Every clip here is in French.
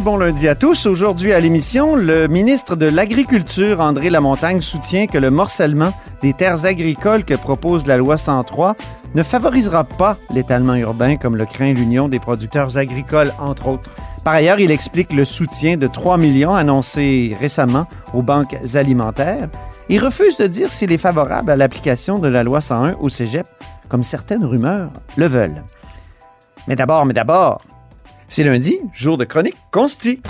Bon lundi à tous. Aujourd'hui à l'émission, le ministre de l'Agriculture, André Lamontagne, soutient que le morcellement des terres agricoles que propose la loi 103 ne favorisera pas l'étalement urbain comme le craint l'Union des producteurs agricoles, entre autres. Par ailleurs, il explique le soutien de 3 millions annoncé récemment aux banques alimentaires. Il refuse de dire s'il est favorable à l'application de la loi 101 au cégep, comme certaines rumeurs le veulent. Mais d'abord, mais d'abord, c'est lundi, jour de chronique consti.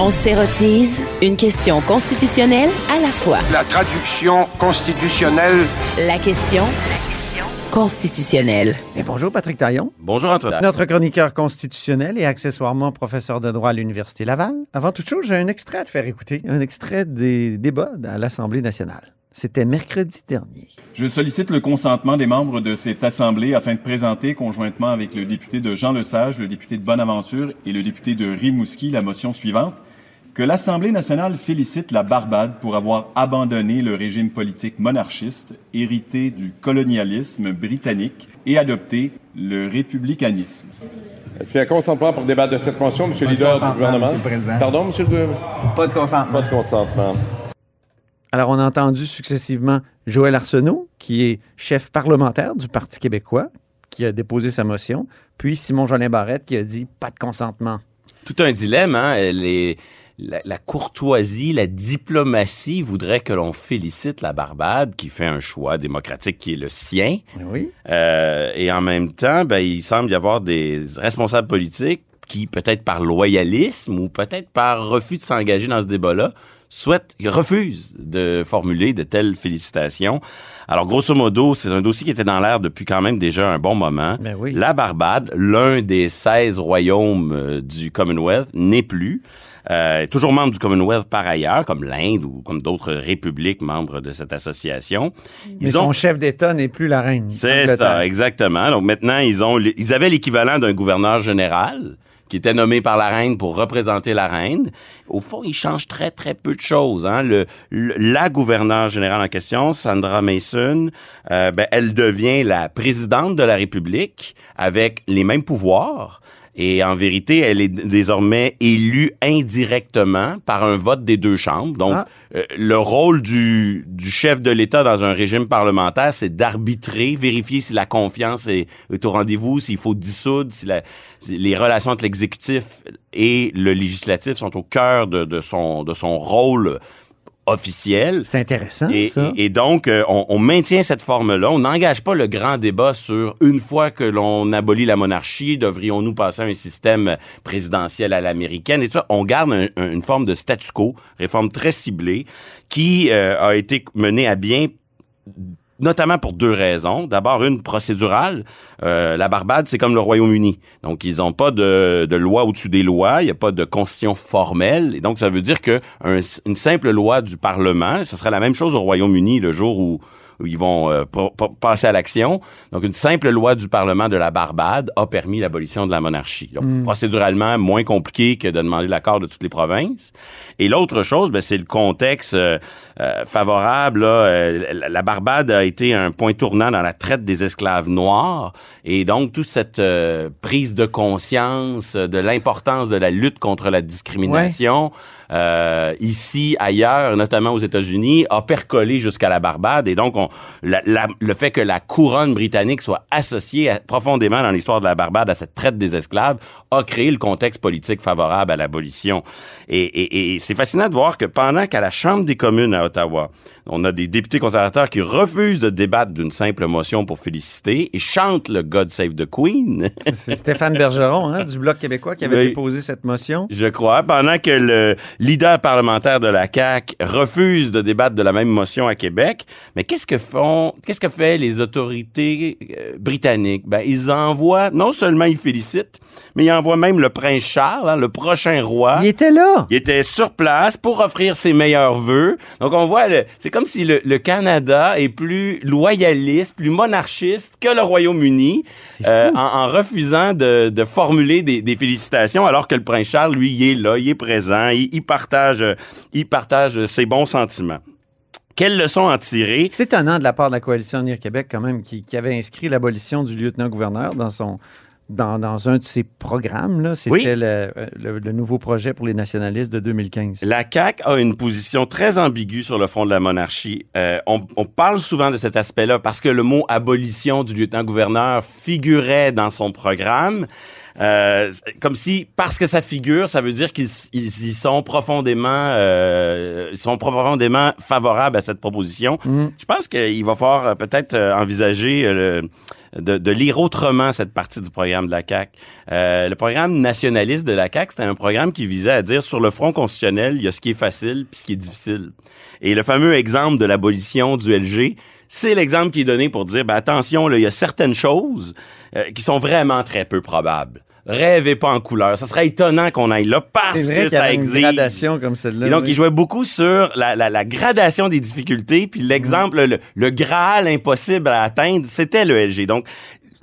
On s'érotise une question constitutionnelle à la fois. La traduction constitutionnelle La question constitutionnelle. Et bonjour Patrick Taillon, Bonjour Antoine. notre chroniqueur constitutionnel et accessoirement professeur de droit à l'Université Laval. Avant toute chose, j'ai un extrait à te faire écouter, un extrait des débats à l'Assemblée nationale. C'était mercredi dernier. Je sollicite le consentement des membres de cette Assemblée afin de présenter, conjointement avec le député de Jean Lesage, le député de Bonaventure et le député de Rimouski, la motion suivante, que l'Assemblée nationale félicite la Barbade pour avoir abandonné le régime politique monarchiste, hérité du colonialisme britannique, et adopté le républicanisme. Est-ce qu'il y a un consentement pour débattre de cette motion, M. le leader du gouvernement? Monsieur le Président. Pardon, M. le... Pas de consentement. Pas de consentement. Alors, on a entendu successivement Joël Arsenault, qui est chef parlementaire du Parti québécois, qui a déposé sa motion, puis Simon-Jolin Barrette, qui a dit pas de consentement. Tout un dilemme, hein? Les- la, la courtoisie, la diplomatie voudrait que l'on félicite la Barbade qui fait un choix démocratique qui est le sien. Oui. Euh, et en même temps, ben, il semble y avoir des responsables politiques qui, peut-être par loyalisme ou peut-être par refus de s'engager dans ce débat-là, souhaitent, refusent de formuler de telles félicitations. Alors, grosso modo, c'est un dossier qui était dans l'air depuis quand même déjà un bon moment. Ben oui. La Barbade, l'un des 16 royaumes euh, du Commonwealth, n'est plus. Euh, toujours membre du Commonwealth par ailleurs, comme l'Inde ou comme d'autres républiques membres de cette association. Mais son chef d'État n'est plus la reine. C'est ça, exactement. Donc maintenant, ils ont, ils avaient l'équivalent d'un gouverneur général qui était nommé par la reine pour représenter la reine. Au fond, il change très très peu de choses. Hein. Le, le- la gouverneure générale en question, Sandra Mason, euh, ben, elle devient la présidente de la République avec les mêmes pouvoirs. Et en vérité, elle est désormais élue indirectement par un vote des deux chambres. Donc, Ah. euh, le rôle du, du chef de l'État dans un régime parlementaire, c'est d'arbitrer, vérifier si la confiance est, est au rendez-vous, s'il faut dissoudre, si, la- si les relations entre l'exécutif et le législatif sont au cœur de, de son, de son rôle officiel. C'est intéressant, Et, ça. et- et donc, euh, on, on maintient cette forme-là. On n'engage pas le grand débat sur une fois que l'on abolit la monarchie, devrions-nous passer à un système présidentiel à l'américaine et tout ça. On garde un- un- une forme de statu quo, réforme très ciblée, qui euh, a été menée à bien notamment pour deux raisons. D'abord, une procédurale. Euh, la Barbade, c'est comme le Royaume-Uni. Donc, ils n'ont pas de, loi au-dessus des lois. Il n'y a pas de constitution formelle. Et donc, ça veut dire que un- une simple loi du Parlement, ça serait la même chose au Royaume-Uni le jour où ils vont euh, passer à l'action. Donc, une simple loi du Parlement de la Barbade a permis l'abolition de la monarchie. Donc, procéduralement, moins compliqué que de demander l'accord de toutes les provinces. Et l'autre chose, ben, c'est le contexte euh, euh, favorable. là. Euh, la- Barbade a été un point tournant dans la traite des esclaves noirs. Et donc, toute cette prise de conscience de l'importance de la lutte contre la discrimination, euh, ici, ailleurs, notamment aux États-Unis, a percolé jusqu'à la Barbade. Et donc, on, la- la- le fait que la couronne britannique soit associée à- profondément dans l'histoire de la Barbade à cette traite des esclaves a créé le contexte politique favorable à l'abolition. Et, et- et c'est fascinant de voir que pendant qu'à la Chambre des communes à Ottawa, on a des députés conservateurs qui refusent de débattre d'une simple motion pour féliciter et chantent le God Save the Queen. C'est Stéphane Bergeron, hein, du Bloc québécois, qui avait déposé cette motion. Je crois, pendant que le leader parlementaire de la CAQ refuse de débattre de la même motion à Québec. Mais qu'est-ce que font, qu'est-ce que fait les autorités euh, britanniques? Ben, ils envoient, non seulement ils félicitent, mais ils envoient même le prince Charles, hein, le prochain roi. Il était là. Il était sur place pour offrir ses meilleurs vœux. Donc, on voit, c'est comme si le, le Canada est plus loyaliste, plus monarchiste que le Royaume-Uni, euh, en, en refusant de, de formuler des, des félicitations, alors que le prince Charles, lui, il est là, il est présent, il, il partage, il partage ses bons sentiments. Quelle leçon en tirer? C'est étonnant de la part de la coalition Avenir Québec, quand même, qui, qui avait inscrit l'abolition du lieutenant-gouverneur dans son. Dans, dans un de ses programmes, là, c'était Oui. le, le- le nouveau projet pour les nationalistes de 2015. La CAQ a une position très ambiguë sur le front de la monarchie. Euh, on, on parle souvent de cet aspect-là parce que le mot abolition du lieutenant-gouverneur figurait dans son programme. Euh, comme si, parce que ça figure, ça veut dire qu'ils ils, ils sont profondément, euh, ils sont profondément favorables à cette proposition. Je pense qu'il va falloir euh, peut-être euh, envisager le- de, de lire autrement cette partie du programme de la CAQ. Euh, le programme nationaliste de la CAQ, c'était un programme qui visait à dire sur le front constitutionnel, il y a ce qui est facile puis ce qui est difficile. Et le fameux exemple de l'abolition du LG, c'est l'exemple qui est donné pour dire, ben attention, là, il y a certaines choses euh, qui sont vraiment très peu probables. Rêvez pas en couleur. Ça serait étonnant qu'on aille là parce vrai que y ça avait une exige. gradation comme celle-là. Et donc, oui. il jouait beaucoup sur la, la- la gradation des difficultés, puis l'exemple, le, le graal impossible à atteindre, c'était le LG. Donc,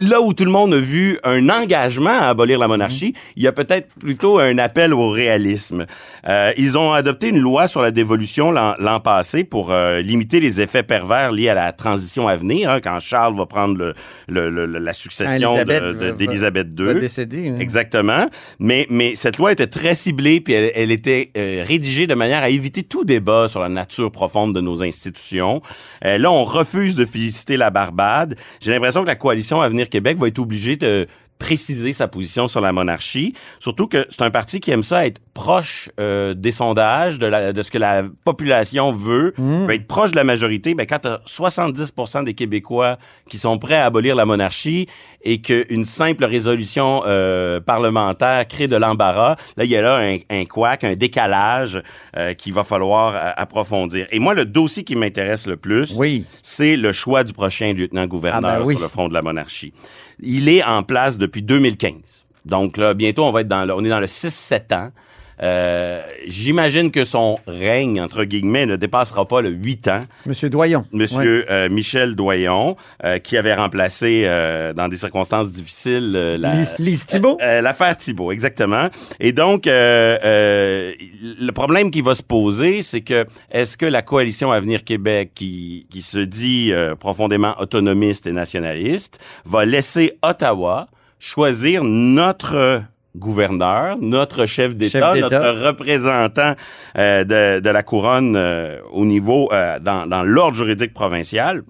là où tout le monde a vu un engagement à abolir la monarchie, il y a peut-être plutôt un appel au réalisme. Euh, ils ont adopté une loi sur la dévolution l'an passé pour euh, limiter les effets pervers liés à la transition à venir, hein, quand Charles va prendre le, le- le- la succession va- d'Élisabeth va II. décéder, hein. Exactement. Mais, mais cette loi était très ciblée, puis elle, elle était euh, rédigée de manière à éviter tout débat sur la nature profonde de nos institutions. Euh, là, on refuse de féliciter la Barbade. J'ai l'impression que la coalition Avenir Québec va être obligée de préciser sa position sur la monarchie. Surtout que c'est un parti qui aime ça être proche euh, des sondages, de, la, de ce que la population veut, veut être proche de la majorité. Ben, quand tu 70 des Québécois qui sont prêts à abolir la monarchie et qu'une simple résolution euh, parlementaire crée de l'embarras, là, il y a là un, un couac, un décalage euh, qu'il va falloir euh, approfondir. Et moi, le dossier qui m'intéresse le plus, Oui. c'est le choix du prochain lieutenant-gouverneur Ah ben oui. sur le front de la monarchie. Il est en place depuis 2015. Donc là, bientôt, on va être dans le, on est dans le 6-7 ans. Euh, J'imagine que son règne, entre guillemets, ne dépassera pas le 8 ans. Monsieur Doyon. Monsieur euh, Michel Doyon, euh, qui avait remplacé euh, dans des circonstances difficiles la, Lise, Thibault? euh, L'affaire Thibault, exactement. Et donc, euh, euh, le problème qui va se poser, c'est que est-ce que la coalition Avenir Québec, qui, qui se dit euh, profondément autonomiste et nationaliste, va laisser Ottawa choisir notre gouverneur, notre chef d'État, notre représentant euh, de, de la couronne euh, au niveau, euh, dans, dans l'ordre juridique provincial.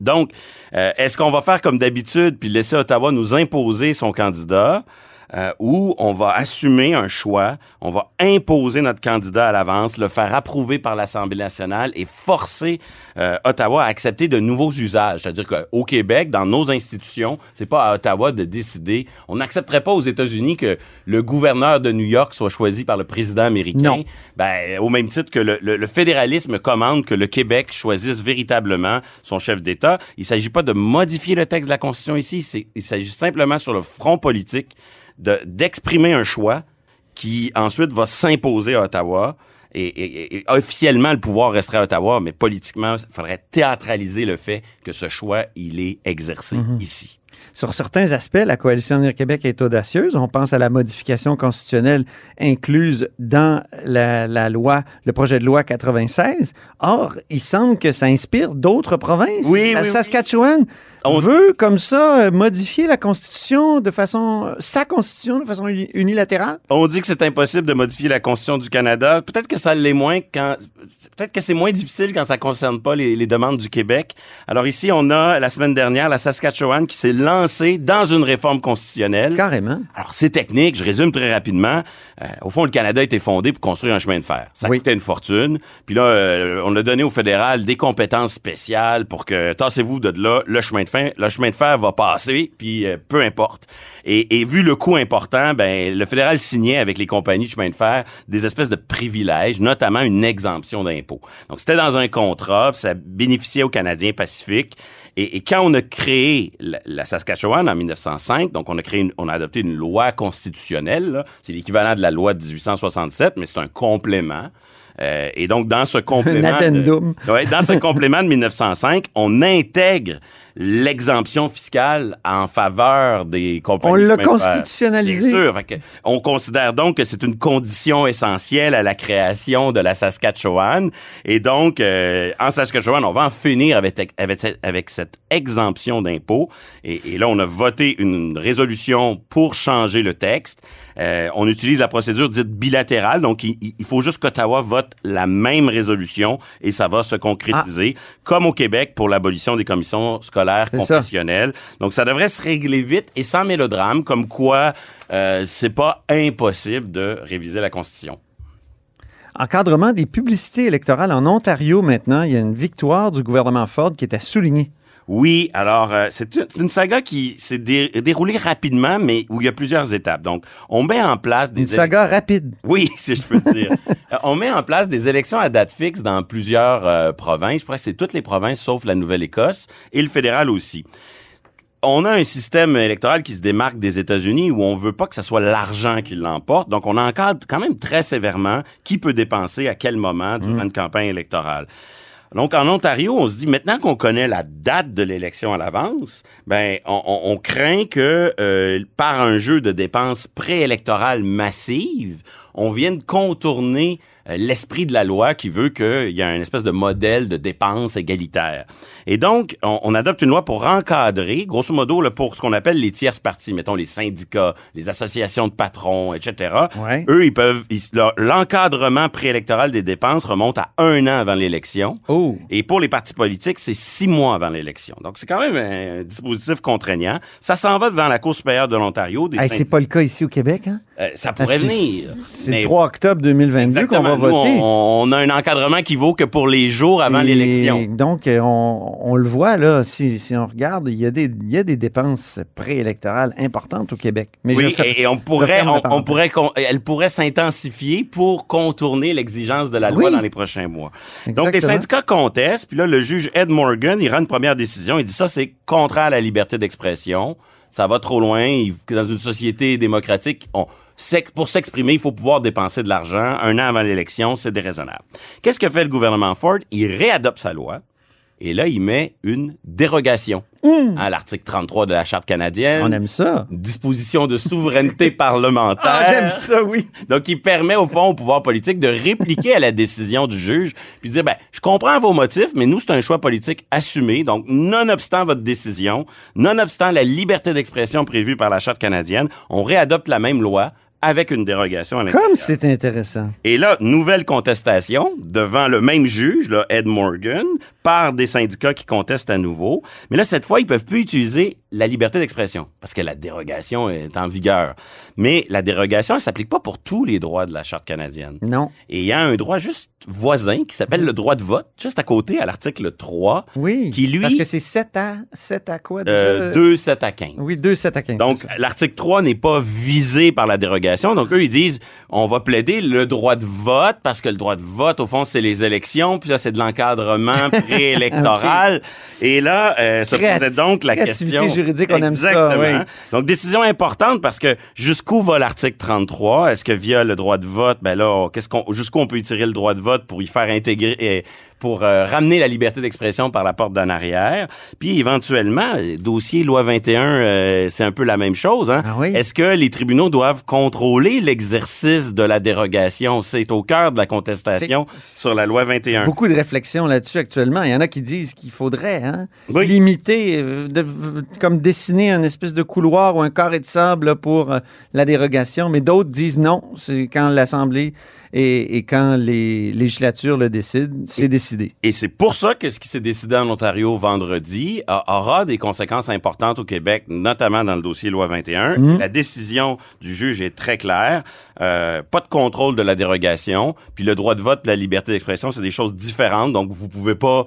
Donc, euh, est-ce qu'on va faire comme d'habitude puis laisser Ottawa nous imposer son candidat? Euh, ou on va assumer un choix, on va imposer notre candidat à l'avance, le faire approuver par l'Assemblée nationale et forcer euh, Ottawa à accepter de nouveaux usages. C'est-à-dire qu'au Québec, dans nos institutions, c'est pas à Ottawa de décider. On n'accepterait pas aux États-Unis que le gouverneur de New York soit choisi par le président américain. Non. Ben, au même titre que le, le- le fédéralisme commande que le Québec choisisse véritablement son chef d'État. Il s'agit pas de modifier le texte de la Constitution ici. Il s'agit simplement sur le front politique de- d'exprimer un choix qui ensuite va s'imposer à Ottawa. Et, et- et officiellement, le pouvoir resterait à Ottawa, mais politiquement, il faudrait théâtraliser le fait que ce choix, il est exercé ici. Sur certains aspects, la coalition Avenir Québec est audacieuse. On pense à la modification constitutionnelle incluse dans la, la loi, le projet de loi 96. Or, il semble que ça inspire d'autres provinces. Oui, la oui, oui. On- veut, comme ça, modifier la constitution de façon, sa constitution de façon uni- unilatérale? On dit que c'est impossible de modifier la Constitution du Canada. Peut-être que ça l'est moins quand. Peut-être que c'est moins difficile quand ça concerne pas les, les demandes du Québec. Alors ici, on a la semaine dernière la Saskatchewan qui s'est lancé dans une réforme constitutionnelle. Carrément. Alors, c'est technique, je résume très rapidement. Euh, au fond, le Canada a été fondé pour construire un chemin de fer. Ça Oui. coûtait une fortune. Puis là, euh, on a donné au fédéral des compétences spéciales pour que, tassez-vous de là, le chemin de fer, le chemin de fer va passer, puis euh, peu importe. Et, et vu le coût important, ben, le fédéral signait avec les compagnies de chemin de fer des espèces de privilèges, notamment une exemption d'impôt. Donc, c'était dans un contrat, ça bénéficiait aux Canadiens Pacifiques. Et, et quand on a créé la, la Saskatchewan en 1905, donc on a créé, une- on a adopté une loi constitutionnelle. C'est l'équivalent de la loi de 1867, mais c'est un complément. Euh, et donc dans ce complément, de. Ouais, dans ce complément de 1905, on intègre l'exemption fiscale en faveur des compagnies. On l'a constitutionnalisé. Bien sûr. Fait que on considère donc que c'est une condition essentielle à la création de la Saskatchewan. Et donc, euh, en Saskatchewan, on va en finir avec, avec, cette- avec cette exemption d'impôt. Et, et là, on a voté une résolution pour changer le texte. Euh, on utilise la procédure dite bilatérale. Donc, il, il faut juste qu'Ottawa vote la même résolution et ça va se concrétiser, comme au Québec pour l'abolition des commissions scolaires Ça. Donc, ça devrait se régler vite et sans mélodrame, comme quoi euh, c'est pas impossible de réviser la Constitution. Encadrement des publicités électorales en Ontario maintenant, il y a une victoire du gouvernement Ford qui est à souligner. Oui, alors euh, c'est une, saga qui s'est dé- déroulée rapidement, mais où il y a plusieurs étapes. Donc, on met en place des Une saga rapide. Oui, si je peux dire. Euh, on met en place des élections à date fixe dans plusieurs euh, provinces. Je crois que c'est toutes les provinces sauf la Nouvelle-Écosse et le fédéral aussi. On a un système électoral qui se démarque des États-Unis où on veut pas que ce soit l'argent qui l'emporte. Donc, on encadre quand même très sévèrement qui peut dépenser à quel moment durant une campagne électorale. Donc, en Ontario, on se dit, maintenant qu'on connaît la date de l'élection à l'avance, ben, on, craint que, euh, par un jeu de dépenses préélectorales massives, on vienne contourner euh, l'esprit de la loi qui veut qu'il y ait un espèce de modèle de dépenses égalitaire. Et donc, on, on adopte une loi pour encadrer, grosso modo, là, pour ce qu'on appelle les tierces parties, mettons les syndicats, les associations de patrons, etc. Ouais. Eux, ils peuvent, l'encadrement préélectoral des dépenses remonte à un an avant l'élection. Oh. Et pour les partis politiques, c'est six mois avant l'élection. Donc, c'est quand même un dispositif contraignant. Ça s'en va devant la Cour supérieure de l'Ontario. Hey, c'est pas le cas ici au Québec, hein? Euh, ça pourrait venir. C'est le 3 octobre 2022 qu'on va. Nous, voter. on, on a un encadrement qui vaut que pour les jours avant l'élection. Donc, euh, on, on le voit, là, si, si on regarde, il y, a des, il y a des dépenses préélectorales importantes au Québec. Mais Oui, et, et on pourrait, on, pourrait, elle pourrait s'intensifier pour contourner l'exigence de la loi Oui. dans les prochains mois. Donc, les syndicats contestent, puis là, le juge Ed Morgan, il rend une première décision. Il dit ça, c'est contraire à la liberté d'expression. Ça va trop loin. Il- dans une société démocratique, on, pour s'exprimer, il faut pouvoir dépenser de l'argent. Un an avant l'élection, c'est déraisonnable. Qu'est-ce que fait le gouvernement Ford? Il réadopte sa loi. Et là, il met une dérogation à l'article 33 de la Charte canadienne. On aime ça. Disposition de souveraineté parlementaire. Ah, j'aime ça, oui. Donc, il permet au fond au pouvoir politique de répliquer à la décision du juge, puis dire, ben, je comprends vos motifs, mais nous, c'est un choix politique assumé. Donc, nonobstant votre décision, nonobstant la liberté d'expression prévue par la Charte canadienne, on réadopte la même loi avec une dérogation à. Comme c'est intéressant. Et là, nouvelle contestation devant le même juge, là, Ed Morgan, par des syndicats qui contestent à nouveau. Mais là, cette fois, ils peuvent plus utiliser la liberté d'expression parce que la dérogation est en vigueur. Mais la dérogation, elle s'applique pas pour tous les droits de la Charte canadienne. Non. Et il y a un droit juste voisin qui s'appelle le droit de vote, juste à côté, à l'article 3, Oui. Qui, lui- Parce que c'est 7 à, 7 à quoi? euh, 2, 7 à 15. Oui, 2, 7 à 15. Donc, l'article 3 n'est pas visé par la dérogation. Donc, eux, ils disent, on va plaider le droit de vote parce que le droit de vote, au fond, c'est les élections. Puis là, c'est de l'encadrement préélectoral. Et là, euh, Créati- posait donc la question. juridique, on aime ça, Exactement. oui. Donc, décision importante parce que jusqu'où va l'article 33? Est-ce que via le droit de vote, ben là, qu'est-ce qu'on, jusqu'où on peut tirer le droit de vote pour y faire intégrer, euh, pour euh, ramener la liberté d'expression par la porte d'en arrière? Puis, éventuellement, dossier loi 21, euh, c'est un peu la même chose. Hein? Ah oui? Est-ce que les tribunaux doivent contrôler l'exercice de la dérogation? C'est au cœur de la contestation sur la loi 21. Beaucoup de réflexions là-dessus actuellement. Il y en a qui disent qu'il faudrait hein, Oui. limiter, euh, de- comme dessiner un espèce de couloir ou un carré de sable pour euh, la dérogation, mais d'autres disent non, c'est quand l'Assemblée et, et quand les législatures le décident, c'est décidé. Et c'est pour ça que ce qui s'est décidé en Ontario vendredi a- aura des conséquences importantes au Québec, notamment dans le dossier Loi 21. Mhm. La décision du juge est très claire. Euh, pas de contrôle de la dérogation. Puis le droit de vote la liberté d'expression, c'est des choses différentes. Donc, vous pouvez pas,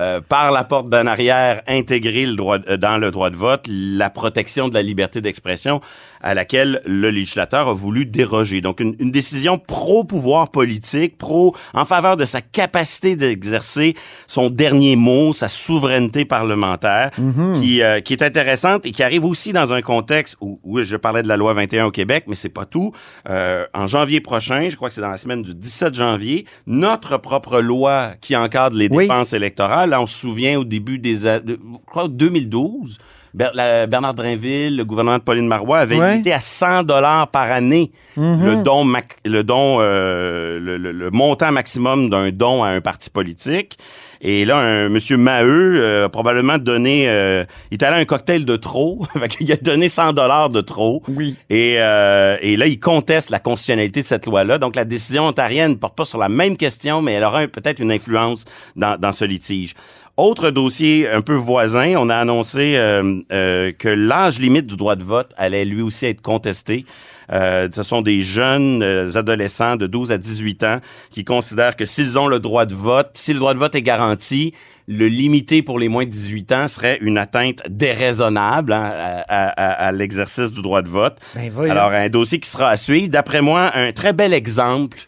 euh, par la porte d'en arrière, intégrer le droit, euh, dans le droit de vote la protection de la liberté d'expression à laquelle le législateur a voulu déroger. Donc, une, une décision pro-pouvoir politique, pro, en faveur de sa capacité d'exercer son dernier mot, sa souveraineté parlementaire, qui, euh, qui est intéressante et qui arrive aussi dans un contexte où, où je parlais de la loi 21 au Québec, mais c'est pas tout. Euh, en janvier prochain, je crois que c'est dans la semaine du 17 janvier, notre propre loi qui encadre les Oui. dépenses électorales, là, on se souvient au début des de, je crois 2012, Ber- la- Bernard Drinville, le gouvernement de Pauline Marois avait Ouais. limité à 100 dollars par année Mhm. le don, mac- le don, euh, le, le- le montant maximum d'un don à un parti politique. Et là, un monsieur Maheu euh, a probablement donné, euh, il est allé à un cocktail de trop, qu'il a donné 100 dollars de trop. Oui. Et, euh, et là, il conteste la constitutionnalité de cette loi-là. Donc, la décision ontarienne ne porte pas sur la même question, mais elle aura peut-être une influence dans, dans ce litige. Autre dossier un peu voisin, on a annoncé euh, euh, que l'âge limite du droit de vote allait lui aussi être contesté. Euh, ce sont des jeunes euh, adolescents de 12 à 18 ans qui considèrent que s'ils ont le droit de vote, si le droit de vote est garanti, le limiter pour les moins de 18 ans serait une atteinte déraisonnable hein, à, à- à- l'exercice du droit de vote. Ben. Alors, un dossier qui sera à suivre. D'après moi, un très bel exemple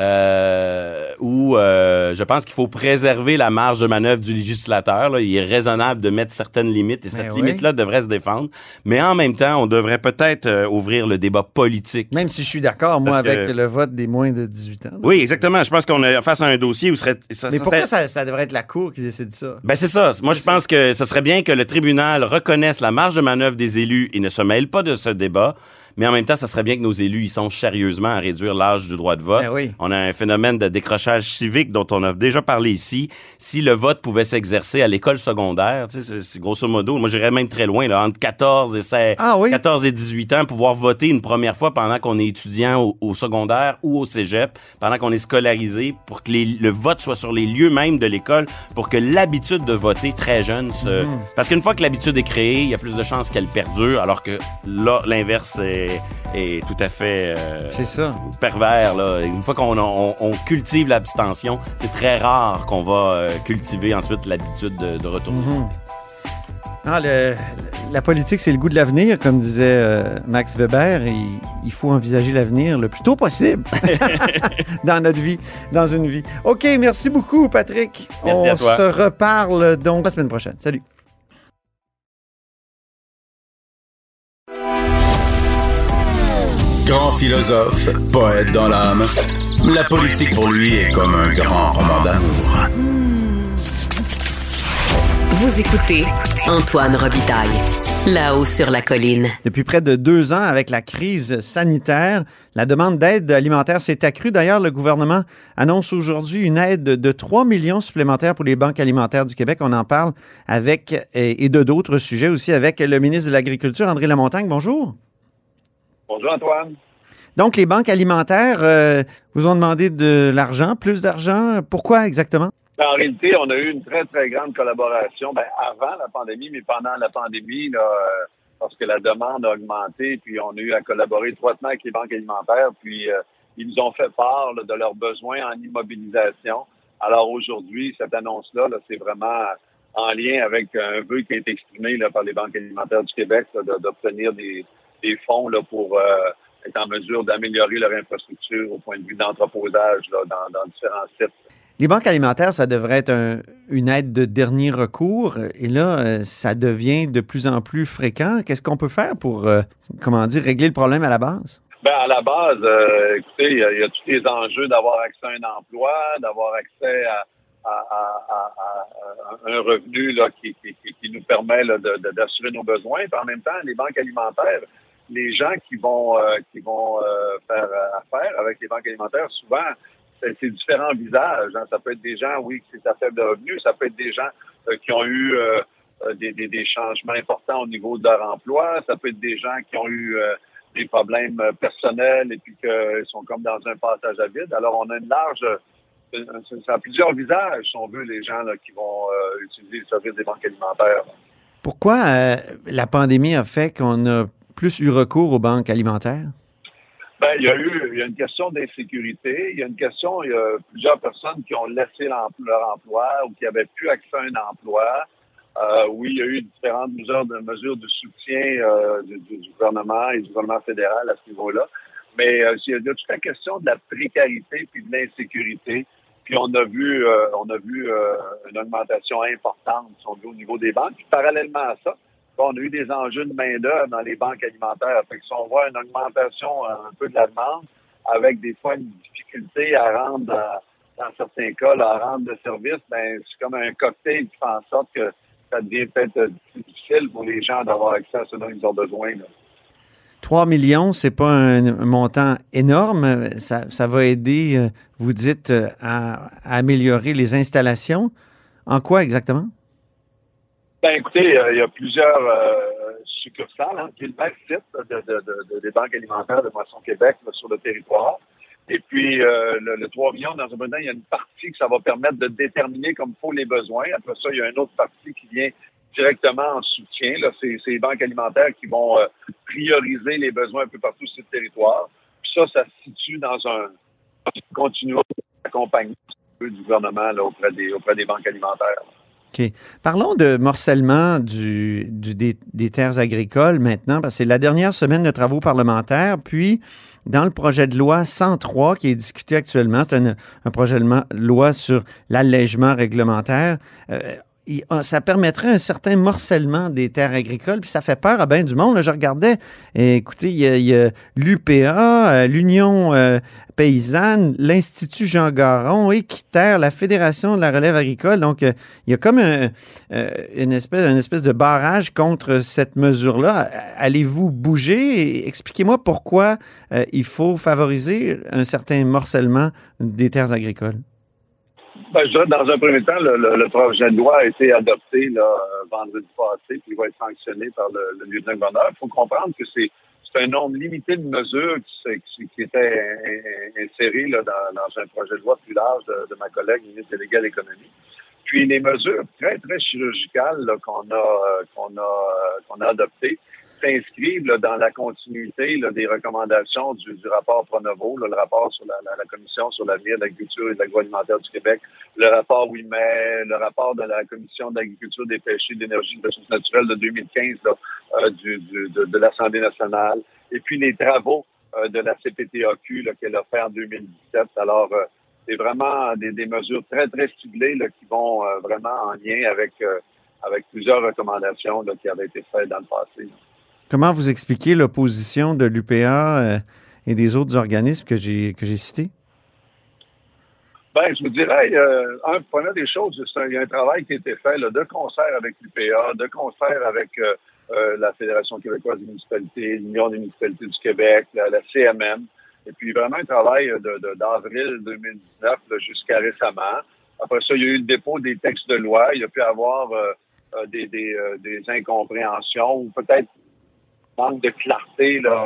euh, où euh, je pense qu'il faut préserver la marge de manœuvre du législateur. là. Il est raisonnable de mettre certaines limites et Ben cette oui. limite-là devrait se défendre. Mais en même temps, on devrait peut-être euh, ouvrir le débat politique. Même si je suis d'accord, moi, que- avec le vote des moins de 18 ans. là. Oui, exactement. Je pense qu'on est face à un dossier où serait... Ça, Mais ça pourquoi serait- ça, ça devrait être la Cour qui décide ça? Ben c'est ça. Moi, je pense que ce serait bien que le tribunal reconnaisse la marge de manœuvre des élus et ne se mêle pas de ce débat. Mais en même temps, ça serait bien que nos élus y songent sérieusement à réduire l'âge du droit de vote. Ben oui. On a un phénomène de décrochage civique dont on a déjà parlé ici. Si le vote pouvait s'exercer à l'école secondaire, tu sais, grosso modo, moi j'irais même très loin, là, entre 14 et 16, Ah oui? 14 et 18 ans, pouvoir voter une première fois pendant qu'on est étudiant au, au secondaire ou au cégep, pendant qu'on est scolarisé, pour que les- le vote soit sur les lieux même de l'école, pour que l'habitude de voter très jeune se... Mhm. Parce qu'une fois que l'habitude est créée, il y a plus de chances qu'elle perdure, alors que là, l'inverse est, est tout à fait... euh, C'est ça. pervers. Là. Une fois qu'on on, on cultive l'abstention, c'est très rare qu'on va euh, cultiver ensuite l'habitude de, de retourner. Mhm. Ah, le- la politique, c'est le goût de l'avenir, comme disait euh, Max Weber. et il faut envisager l'avenir le plus tôt possible dans notre vie, dans une vie. OK, merci beaucoup, Patrick. Merci On à toi. se reparle donc la semaine prochaine. Salut. Grand philosophe, poète dans l'âme, la politique pour lui est comme un grand roman d'amour. Vous écoutez Antoine Robitaille, là-haut sur la colline. Depuis près de deux ans, avec la crise sanitaire, la demande d'aide alimentaire s'est accrue. D'ailleurs, le gouvernement annonce aujourd'hui une aide de 3 millions supplémentaires pour les banques alimentaires du Québec. On en parle avec, et et de d'autres sujets aussi, avec le ministre de l'Agriculture, André Lamontagne. Bonjour. Bonjour Antoine. Donc, les banques alimentaires euh, vous ont demandé de l'argent, plus d'argent. Pourquoi exactement? En réalité, on a eu une très, très grande collaboration ben, avant la pandémie, mais pendant la pandémie, là, euh, parce que la demande a augmenté, puis on a eu à collaborer étroitement avec les banques alimentaires, puis euh, ils nous ont fait part là, de leurs besoins en immobilisation. Alors aujourd'hui, cette annonce-là, là, c'est vraiment en lien avec un vœu qui a été exprimé là, par les banques alimentaires du Québec d'obtenir des, des fonds là, pour euh, être en mesure d'améliorer leur infrastructure au point de vue d'entreposage là, dans, dans différents sites. Les banques alimentaires, ça devrait être un- une aide de dernier recours. Et là, euh, ça devient de plus en plus fréquent. Qu'est-ce qu'on peut faire pour, euh, comment dire, régler le problème à la base? Ben, à la base, euh, écoutez, il y, a- il y a tous les enjeux d'avoir accès à un emploi, d'avoir accès à, à- à- à- à- à un revenu là, qui, qui- qui- qui nous permet là, de- de- d'assurer nos besoins. Puis en même temps, les banques alimentaires, les gens qui vont euh, qui vont euh, faire euh, affaire avec les banques alimentaires, souvent, c'est différents visages. hein. Ça peut être des gens, oui, qui sont à faible revenu. Ça peut être des gens qui ont eu des, changements importants au niveau de leur emploi. Ça peut être des gens qui ont eu des problèmes personnels et puis qu'ils sont comme dans un passage à vide. Alors, on a une large... plusieurs visages, si on veut, les gens qui vont utiliser le service des banques alimentaires. Pourquoi la pandémie a fait qu'on a plus eu recours aux banques alimentaires? Ben, il y a eu il y a une question d'insécurité. Il y a une question, il y a plusieurs personnes qui ont laissé leur emploi ou qui avaient plus accès à un emploi. Euh, oui, il y a eu différentes mesures de, soutien euh, du, gouvernement et du gouvernement fédéral à ce niveau-là. Mais euh, il y a toute la question de la précarité puis de l'insécurité. Puis on a vu, on a vu une augmentation importante au niveau des banques. Puis parallèlement à ça, on a eu des enjeux de main-d'œuvre dans les banques alimentaires. Fait que si on voit une augmentation euh, un peu de la demande, avec des fois une difficulté à rendre, euh, dans certains cas, là, à rendre le service, ben c'est comme un cocktail qui fait en sorte que ça devient peut-être euh, difficile pour les gens d'avoir accès à ce dont ils ont besoin. là. 3 millions, c'est pas un, montant énorme. Ça, va aider, vous dites, à améliorer les installations. En quoi exactement? Ben écoutez, euh, il y a plusieurs euh, succursales, hein, qui le même site de, de- de- de- des banques alimentaires de Moisson Québec là, sur le territoire. Et puis euh, le, le 3 millions, dans un moment, il y a une partie que ça va permettre de déterminer comme faut les besoins. Après ça, il y a une autre partie qui vient directement en soutien. Là, c'est, c'est les banques alimentaires qui vont euh, prioriser les besoins un peu partout sur le territoire. Puis ça, ça se situe dans un continuum d'accompagnement du gouvernement là, auprès, des, auprès des banques alimentaires. Parlons de morcellement du, du- des, terres agricoles maintenant, parce que c'est la dernière semaine de travaux parlementaires. Puis, dans le projet de loi 103 qui est discuté actuellement, c'est un, projet de loi sur l'allègement réglementaire. euh, ah, ça permettrait un certain morcellement des terres agricoles, puis ça fait peur à bien du monde. là. je regardais, et écoutez, il y a, l'UPA, euh, l'Union euh, paysanne, l'Institut Jean Garon, Équiterre, la Fédération de la relève agricole. Donc, euh, il y a comme un- une, espèce, une espèce de barrage contre cette mesure-là. Allez-vous bouger? Expliquez-moi pourquoi il faut favoriser un certain morcellement des terres agricoles. Ben, je dans un premier temps, le, le- le projet de loi a été adopté là, euh, vendredi passé, puis il va être sanctionné par le, le lieutenant-gouverneur. Il faut comprendre que c'est un nombre limité de mesures qui, qui, étaient in- in- insérées dans, dans un projet de loi plus large de, de ma collègue ministre déléguée à l'économie. Puis les mesures très, très chirurgicales qu'on a, euh, qu'on a, euh, qu'on a adoptées s'inscrivent là, dans la continuité là, des recommandations du, du rapport Pronovo, là, le rapport sur la, la, la Commission sur l'avenir de l'agriculture et de l'agroalimentaire du Québec, le rapport WIMET, le rapport de la Commission de l'agriculture, des pêchers, de l'énergie et des ressources naturelles de 2015 là, euh, du, du- de, de l'Assemblée nationale, et puis les travaux euh, de la CPTAQ qu'elle a fait en 2017. Alors, euh, c'est vraiment des, des mesures très, très ciblées qui vont euh, vraiment en lien avec, euh, avec plusieurs recommandations là, qui avaient été faites dans le passé. Comment vous expliquez l'opposition de l'UPA euh, et des autres organismes que j'ai cités? Ben, je vous dirais, euh, des choses, il y a un travail qui a été fait de concert avec l'UPA, de concert avec euh, euh, la Fédération québécoise des municipalités, l'Union des municipalités du Québec, la, CMM, et puis vraiment un travail de, de- d'avril 2019 là, jusqu'à récemment. Après ça, il y a eu le dépôt des textes de loi. Il y a pu avoir euh, euh, des, des, des incompréhensions ou peut-être manque de clarté là,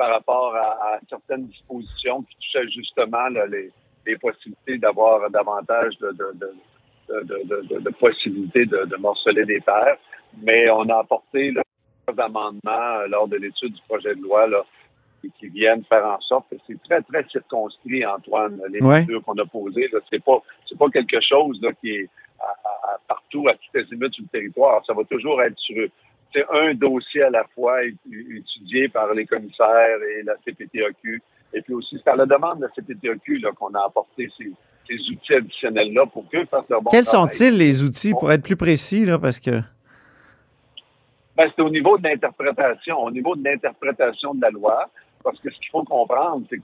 par rapport à, à certaines dispositions qui touchaient justement là, les, les possibilités d'avoir davantage de, de, de, de, de, de- morceler des terres. Mais on a apporté là, des amendements euh, lors de l'étude du projet de loi là, qui, qui viennent faire en sorte que c'est très, très circonscrit, Antoine, les Ouais. mesures qu'on a posées. Là, c'est pas pas quelque chose là, qui est à- à- partout, à les limites sur le territoire. Ça va toujours être sur c'est un dossier à la fois étudié par les commissaires et la CPTAQ. Et puis aussi, c'est à la demande de la CPTAQ qu'on a apporté ces, ces outils additionnels-là pour qu'eux fassent leur bon Quels sont-ils les outils pour être plus précis, là, parce que Ben, c'est au niveau de l'interprétation, au niveau de l'interprétation de la loi, parce que ce qu'il faut comprendre, c'est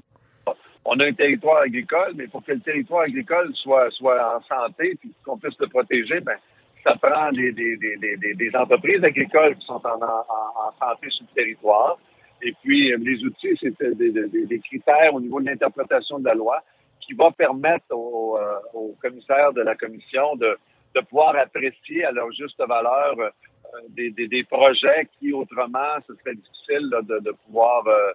qu'on a un territoire agricole, mais pour que le territoire agricole soit, soit en santé puis qu'on puisse le protéger, ben, ça prend des, des, des, des, entreprises agricoles qui sont en, en, en santé sur le territoire. Et puis, euh, les outils, c'est des, critères au niveau de l'interprétation de la loi qui va permettre aux, euh, aux commissaires de la commission de, de pouvoir apprécier à leur juste valeur euh, des projets qui, autrement, ce serait difficile là, de, de pouvoir euh,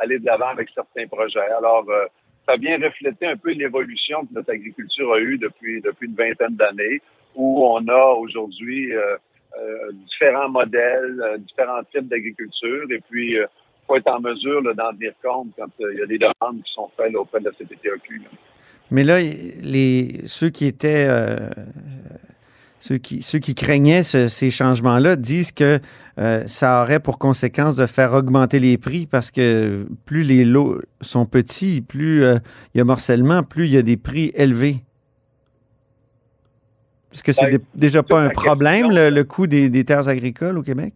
aller de l'avant avec certains projets. Alors, euh, ça vient refléter un peu l'évolution que notre agriculture a eue depuis, depuis une vingtaine d'années, où on a aujourd'hui euh, euh, différents modèles, euh, différents types d'agriculture, et puis euh, faut être en mesure d'en tenir compte quand il y a des demandes qui sont faites auprès de la CPTAQ. Mais là, les, ceux qui étaient. ceux, qui, ceux qui craignaient ce- ces changements-là disent que ça aurait pour conséquence de faire augmenter les prix parce que plus les lots sont petits, plus il y a morcellement, plus il y a des prix élevés. Est-ce que c'est Ben, dé- déjà pas un problème, question, le, le coût des, des terres agricoles au Québec?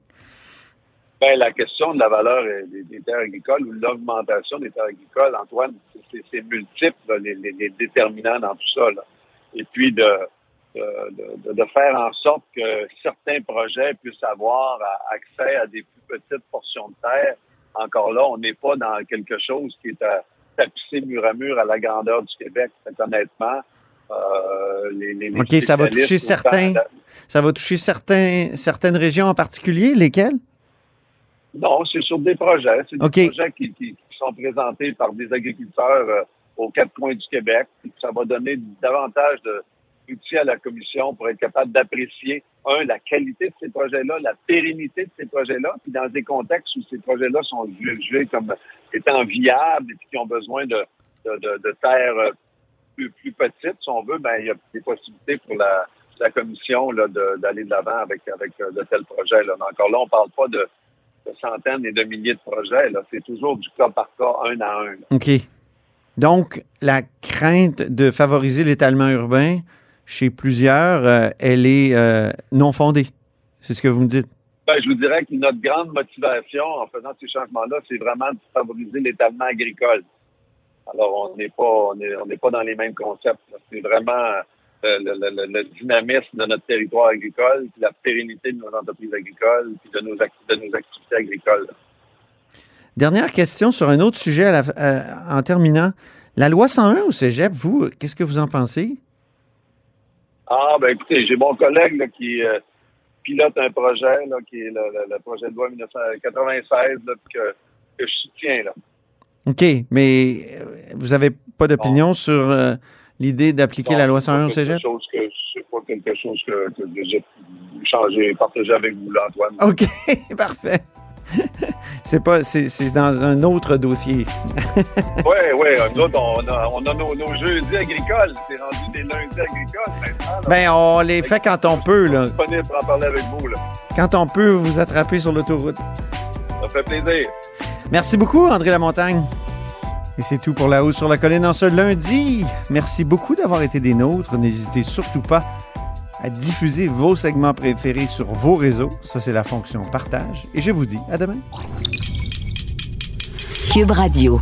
Ben, la question de la valeur euh, des, des terres agricoles ou l'augmentation des terres agricoles, Antoine, c'est- multiple, là, les, les- les déterminants dans tout ça. là. Et puis de, de, de- de faire en sorte que certains projets puissent avoir accès à des plus petites portions de terre. Encore là, on n'est pas dans quelque chose qui est à tapisser mur à mur à la grandeur du Québec. Honnêtement, euh, les, les, OK, ça va toucher certains. Ça va toucher certains, certaines régions en particulier, lesquelles? Non, c'est sur des projets. C'est des OK. projets qui, qui- qui sont présentés par des agriculteurs euh, aux quatre coins du Québec. Ça va donner davantage d'outils à la commission pour être capable d'apprécier, un, la qualité de ces projets-là, la pérennité de ces projets-là, puis dans des contextes où ces projets-là sont jugés comme étant viables et puis qui ont besoin de, de, de, de terres plus, plus petites, si on veut, ben il y a des possibilités pour la, la commission d'aller de l'avant avec, avec euh, de tels projets. Là. Mais encore là, on parle pas de, de centaines et de milliers de projets. Là. C'est toujours du cas par cas, un à un. là. OK. Donc, la crainte de favoriser l'étalement urbain chez plusieurs, euh, elle est euh, non fondée. C'est ce que vous me dites. Ben, je vous dirais que notre grande motivation en faisant ces changements-là, c'est vraiment de favoriser l'étalement agricole. Alors, on n'est pas, on est- on pas dans les mêmes concepts. C'est vraiment euh, le, le- le- le dynamisme de notre territoire agricole, puis la pérennité de nos entreprises agricoles, puis de nos, acti- de nos activités agricoles. Dernière question sur un autre sujet à la- euh, en terminant. La loi 101 au cégep, vous, qu'est-ce que vous en pensez? Ah, ben écoutez, j'ai mon collègue là, qui euh, pilote un projet, là, qui est le, projet de loi 1996, là, puis que, que je soutiens. Là. OK, mais euh, vous n'avez pas d'opinion sur euh, l'idée d'appliquer la loi c'est pas 101 au cégep? C'est pas quelque chose que, que j'ai changé, partagé avec vous, là, Antoine. OK, parfait. c'est pas, c'est, c'est dans un autre dossier. Oui, oui, nous autres, on a, on a nos, nos jeudis agricoles. C'est rendu des lundis agricoles maintenant. là. Ben, on les fait quand on peut, là. disponible pour en parler avec vous. Là. Quand on peut vous attraper sur l'autoroute. Ça fait plaisir. Merci beaucoup, André Lamontagne. Et c'est tout pour La Hausse sur la Colline en ce lundi. Merci beaucoup d'avoir été des nôtres. N'hésitez surtout pas à diffuser vos segments préférés sur vos réseaux. Ça, c'est la fonction partage. Et je vous dis à demain. Cube Radio.